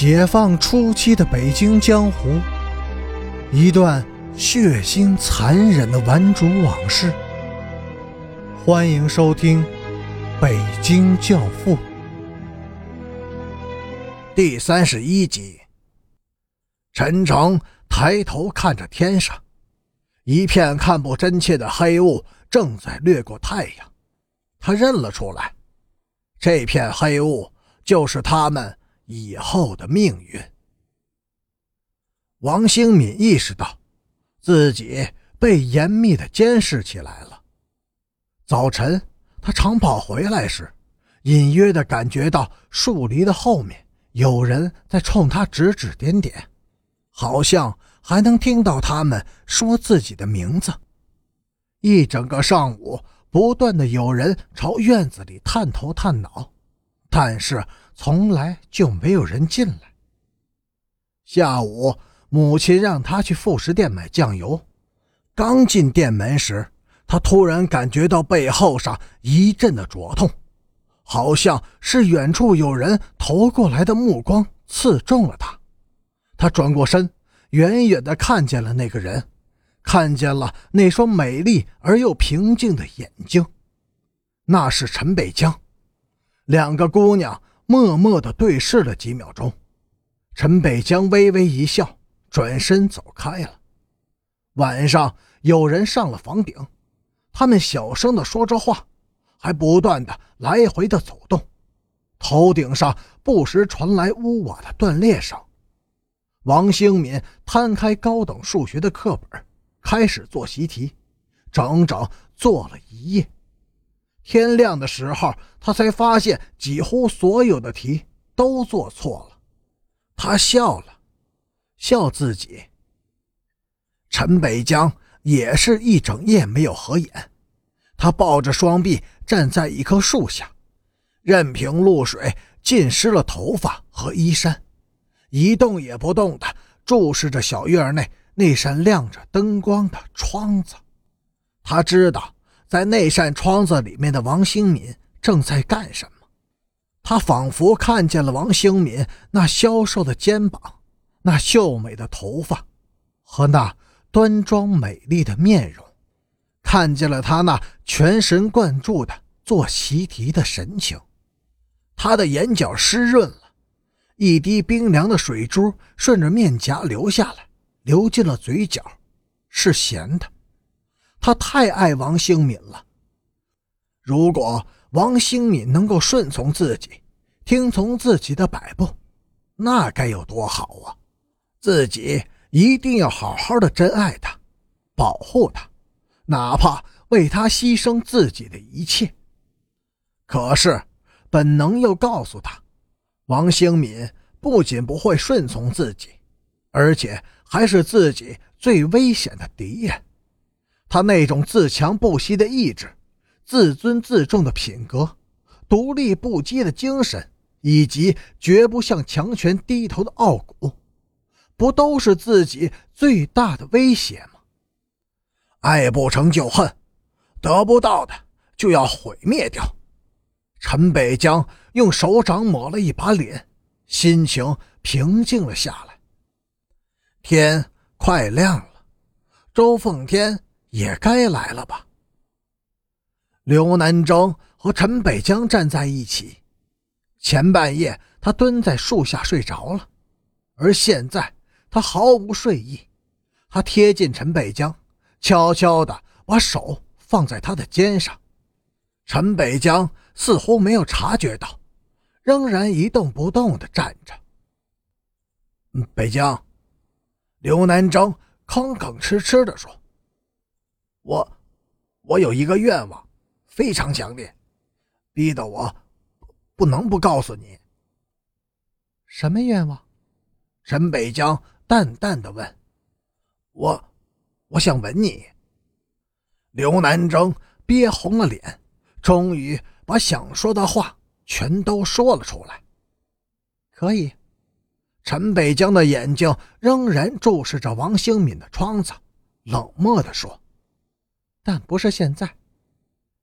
解放初期的北京江湖，一段血腥残忍的顽主往事。欢迎收听《北京教父》第三十一集。陈诚抬头看着天上，一片看不真切的黑雾正在掠过太阳。他认了出来，这片黑雾就是他们。以后的命运，王兴敏意识到自己被严密的监视起来了。早晨，他长跑回来时，隐约的感觉到树篱的后面有人在冲他指指点点，好像还能听到他们说自己的名字。一整个上午，不断的有人朝院子里探头探脑，但是。从来就没有人进来。下午，母亲让他去副食店买酱油。刚进店门时，他突然感觉到背后上一阵的灼痛，好像是远处有人投过来的目光刺中了他。他转过身，远远的看见了那个人，看见了那双美丽而又平静的眼睛，那是陈北江。两个姑娘。默默地对视了几秒钟，陈北江微微一笑，转身走开了。晚上有人上了房顶，他们小声地说着话，还不断地来回地走动。头顶上不时传来屋瓦的断裂声。王兴敏摊开高等数学的课本，开始做习题，整整做了一夜。天亮的时候，他才发现几乎所有的题都做错了。他笑了，笑自己。陈北江也是一整夜没有合眼，他抱着双臂站在一棵树下，任凭露水浸湿了头发和衣衫，一动也不动地注视着小院内那扇亮着灯光的窗子。他知道。在那扇窗子里面的王兴敏正在干什么？他仿佛看见了王兴敏那消瘦的肩膀，那秀美的头发，和那端庄美丽的面容，看见了他那全神贯注的做习题的神情。他的眼角湿润了，一滴冰凉的水珠顺着面颊流下来，流进了嘴角，是咸的。他太爱王兴敏了。如果王兴敏能够顺从自己，听从自己的摆布，那该有多好啊！自己一定要好好的珍爱他，保护他，哪怕为他牺牲自己的一切。可是本能又告诉他，王兴敏不仅不会顺从自己，而且还是自己最危险的敌人。他那种自强不息的意志、自尊自重的品格、独立不羁的精神，以及绝不向强权低头的傲骨，不都是自己最大的威胁吗？爱不成就恨，得不到的就要毁灭掉。陈北江用手掌抹了一把脸，心情平静了下来。天快亮了，周凤天。也该来了吧。刘南征和陈北江站在一起，前半夜他蹲在树下睡着了，而现在他毫无睡意。他贴近陈北江，悄悄地把手放在他的肩上。陈北江似乎没有察觉到，仍然一动不动地站着。北江，刘南征吭吭哧哧地说。我，我有一个愿望，非常强烈，逼得我不能不告诉你。什么愿望？陈北江淡淡的问。我，我想吻你。刘南征憋红了脸，终于把想说的话全都说了出来。可以。陈北江的眼睛仍然注视着王兴敏的窗子，冷漠的说。但不是现在，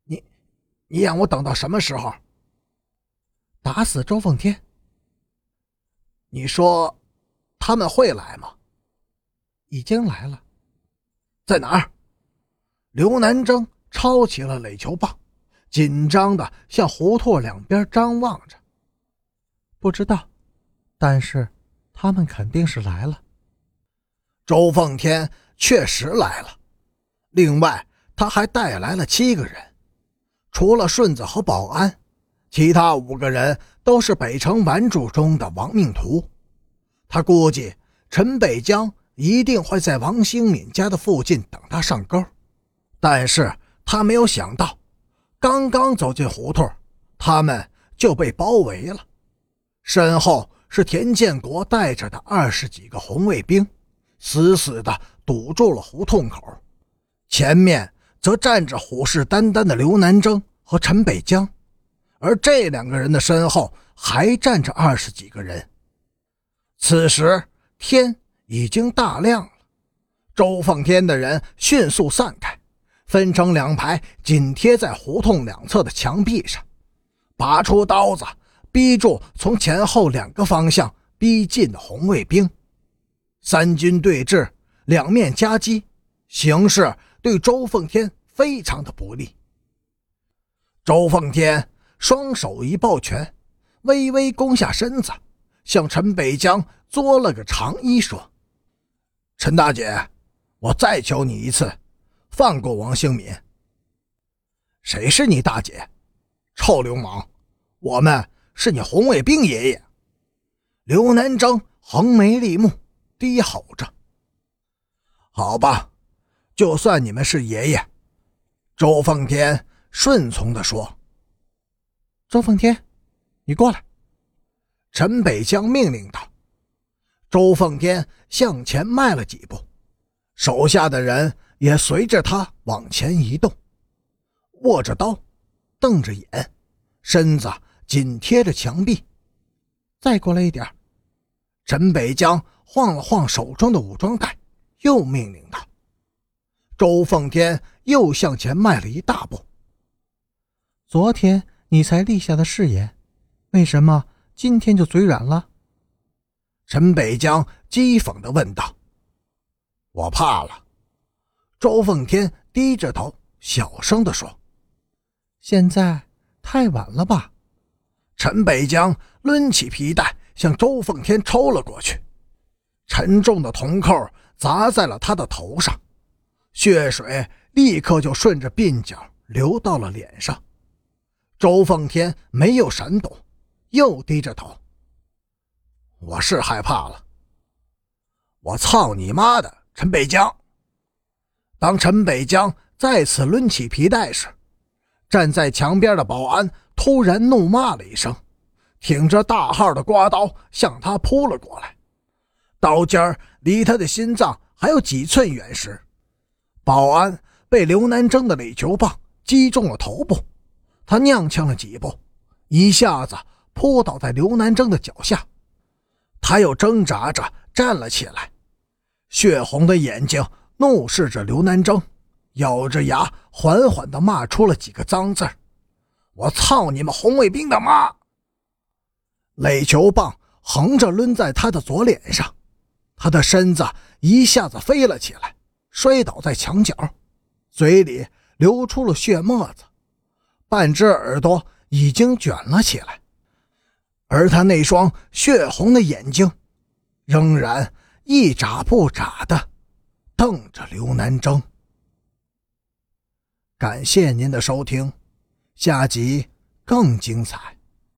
你，你让我等到什么时候？打死周凤天。你说他们会来吗？已经来了，在哪儿？刘南征抄起了垒球棒，紧张的向胡同两边张望着。不知道，但是他们肯定是来了。周奉天确实来了，另外他还带来了七个人，除了顺子和保安，其他五个人都是北城顽主中的亡命徒。他估计陈北江。一定会在王兴敏家的附近等他上钩，但是他没有想到，刚刚走进胡同，他们就被包围了。身后是田建国带着的二十几个红卫兵，死死地堵住了胡同口，前面则站着虎视眈眈的刘南征和陈北江，而这两个人的身后还站着二十几个人。此时天。已经大亮了，周奉天的人迅速散开，分成两排，紧贴在胡同两侧的墙壁上，拔出刀子，逼住从前后两个方向逼近的红卫兵。三军对峙，两面夹击，形势对周奉天非常的不利。周奉天双手一抱拳，微微弓下身子，向陈北江作了个长揖，说。陈大姐，我再求你一次，放过王兴敏。谁是你大姐？臭流氓！我们是你红卫兵爷爷。刘南征横眉立目，低吼着：“好吧，就算你们是爷爷。”周奉天顺从地说：“周奉天，你过来。”陈北江命令道。周奉天向前迈了几步，手下的人也随着他往前移动，握着刀，瞪着眼，身子紧贴着墙壁。再过来一点。陈北江晃了晃手中的武装带，又命令道：“周奉天又向前迈了一大步。昨天你才立下的誓言，为什么今天就嘴软了？”陈北江讥讽地问道：“我怕了。”周奉天低着头，小声地说：“现在太晚了吧？”陈北江抡起皮带向周奉天抽了过去，沉重的铜扣砸在了他的头上，血水立刻就顺着鬓角流到了脸上。周奉天没有闪躲，又低着头。我是害怕了。我操你妈的，陈北江！当陈北江再次抡起皮带时，站在墙边的保安突然怒骂了一声，挺着大号的刮刀向他扑了过来。刀尖离他的心脏还有几寸远时，保安被刘南征的垒球棒击中了头部，他踉跄了几步，一下子扑倒在刘南征的脚下。他又挣扎着站了起来，血红的眼睛怒视着刘南征，咬着牙缓缓地骂出了几个脏字我操你们红卫兵的妈！”垒球棒横着抡在他的左脸上，他的身子一下子飞了起来，摔倒在墙角，嘴里流出了血沫子，半只耳朵已经卷了起来。而他那双血红的眼睛，仍然一眨不眨的瞪着刘南征。感谢您的收听，下集更精彩。